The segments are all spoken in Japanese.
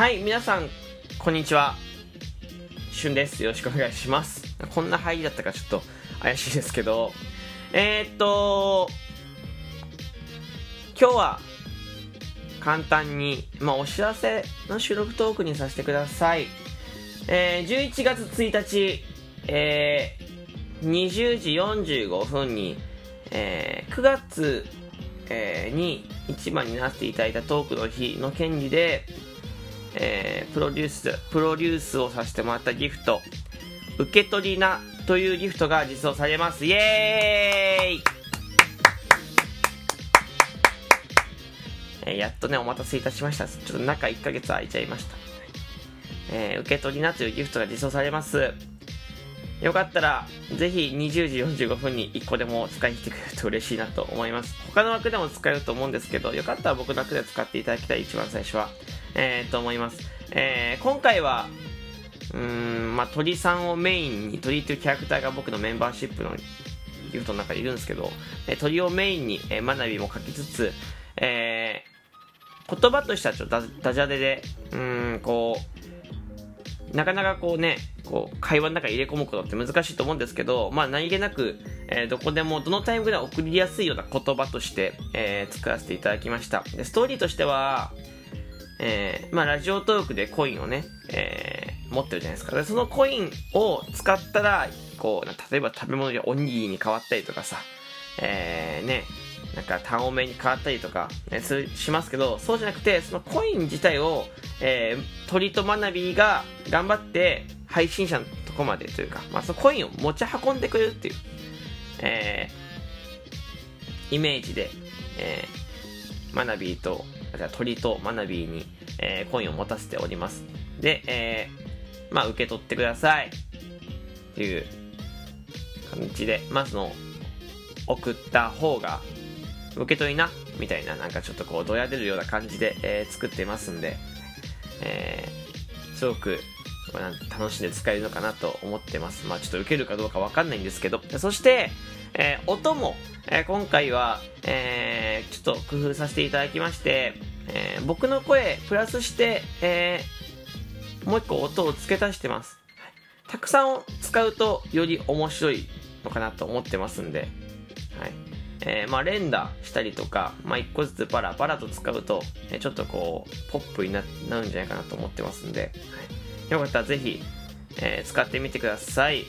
はい、皆さん、こんにちは。しゅんです。よろしくお願いします。こんな入りだったかちょっと怪しいですけど、えー、っと、今日は簡単に、まあ、お知らせの収録トークにさせてください。えー、11月1日、えー、20時45分に、えー、9月、えー、に一番になっていただいたトークの日の権利で、えー、プロデュース、プロデュースをさせてもらったギフト、受け取りなというギフトが実装されます。イエーイえーやっとね、お待たせいたしました。ちょっと中1ヶ月空いちゃいました。えー受け取りなというギフトが実装されます。よかったら、ぜひ20時45分に1個でも使いに来てくれると嬉しいなと思います。他の枠でも使えると思うんですけど、よかったら僕の枠で使っていただきたい、一番最初は。えー、と思います。えー今回は、うん、まあ、鳥さんをメインに、鳥というキャラクターが僕のメンバーシップのギフトの中にいるんですけど、え鳥をメインに、えー、学びも書きつつ、えー言葉としてはちょっとダジャレで、うん、こう、なかなかこうね、こう、会話の中に入れ込むことって難しいと思うんですけど、まあ何気なく、えーどこでも、どのタイミングで送りやすいような言葉として、えー作らせていただきました。で、ストーリーとしては、えーまあラジオトークでコインをね、えー持ってるじゃないですか。でそのコインを使ったら、こう、例えば食べ物でおにぎりに変わったりとかさ、えーね、なんか単音名に変わったりとか、ね、しますけど、そうじゃなくて、そのコイン自体を、えー、鳥と学びが頑張って配信者のとこまでというか、まあ、そのコインを持ち運んでくれるっていう、えー、イメージで、えー、学びと、じゃ鳥と学びに、えーコインを持たせております。で、えー、まあ、受け取ってください。っていう感じで、まずの、送った方が、受け取りな、みたいな、なんかちょっとこう、どや出るような感じで、えー作ってますんで、えーすごく、楽しんで使えるのかなと思ってます。まあちょっと受けるかどうかわかんないんですけど、そして、えー音も、えー今回は、えーちょっと工夫させていただきまして、えー僕の声、プラスして、えーもう一個音を付け足してます。たくさん使うとより面白いのかなと思ってますんで、はい。えーまあ連打したりとか、まあ一個ずつパラパラと使うと、えちょっとこう、ポップになるんじゃないかなと思ってますんで、はい、よかったらぜひ、え使ってみてください。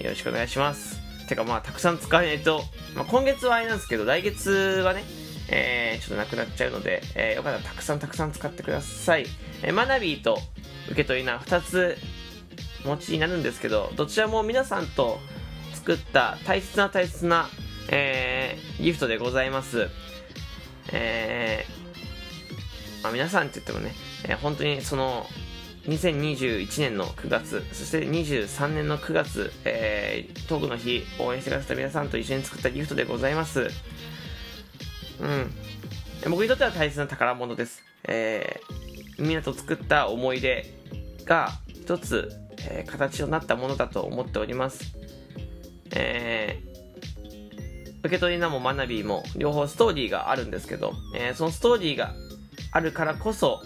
えよろしくお願いします。てかまあたくさん使えないと、まあ今月はあれなんですけど、来月はね、えーちょっとなくなっちゃうので、えーよかったらたくさんたくさん使ってください。えーマナビーと受け取りな2つ持ちになるんですけど、どちらも皆さんと作った大切な大切な、えーギフトでございます。えーまあ、皆さんって言ってもね、えー本当にその、2021年の9月、そして23年の9月、えー、トークの日、応援してくださった皆さんと一緒に作ったギフトでございます。うん。僕にとっては大切な宝物です。えー、みんなと作った思い出が一つ、えー形となったものだと思っております。えー受け取りなも学びも両方ストーリーがあるんですけど、えーそのストーリーがあるからこそ、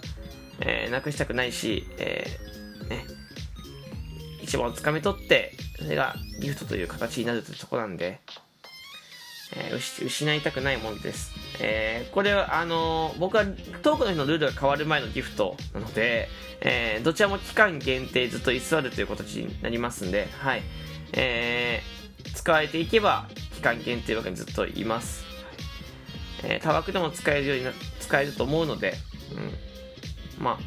えーなくしたくないし、えーね、一番をつかみ取って、それがギフトという形になるというとこなんで、えー失いたくないものです。えーこれは、あのー僕はトークの日のルールが変わる前のギフトなので、えーどちらも期間限定ずっと居座るという形になりますんで、はい。えー使われていけば期間限定枠にずっといます。えー、他枠でも使えるようにな、使えると思うので、うん。ま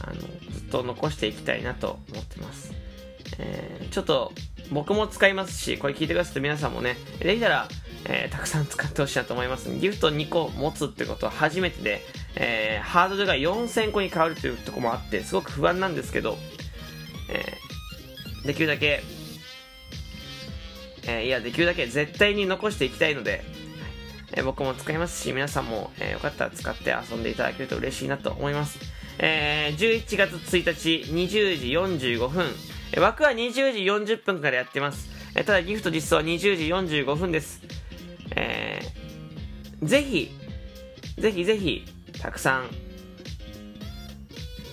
あ、あの、ずっと残していきたいなと思ってます。えーちょっと、僕も使いますし、これ聞いてくださって皆さんもね、できたら、えーたくさん使ってほしいなと思います。ギフト2個持つってことは初めてで、えーハードルが4000個に変わるというとこもあって、すごく不安なんですけど、えーできるだけ、えいや、できるだけ絶対に残していきたいので、え僕も使いますし、皆さんも、えーよかったら使って遊んでいただけると嬉しいなと思います。え11月1日20時45分、枠は20時40分からやってます。ただギフト実装は20時45分です。えーぜひ、ぜひぜひ、たくさん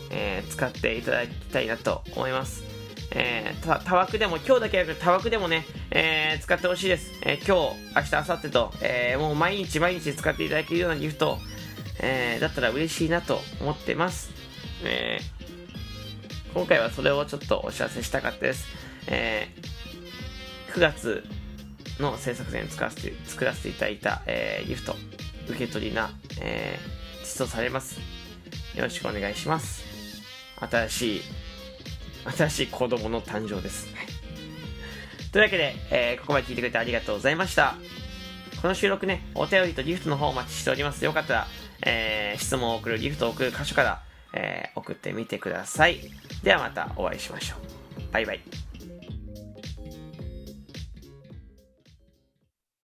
えー、使っていただきたいなと思います。えー、た、たわくでも、今日だけじゃなくて、たわくでもね、えー、使ってほしいです。えー、今日、明日、明後日と、えー、もう毎日毎日使っていただけるようなギフト、えー、だったら嬉しいなと思ってます。えー、今回はそれをちょっとお知らせしたかったです。えー、9月の制作前に使わせて、作らせていただいた、えー、ギフト、受け取りな、えー、実装されます。よろしくお願いします。新しい、新しい子供の誕生です。というわけで、えー、ここまで聞いてくれてありがとうございました。この収録ね、お便りとギフトの方お待ちしております。よかったら、えー、質問を送る、ギフトを送る箇所から、えー、送ってみてください。ではまたお会いしましょう。バイバイ。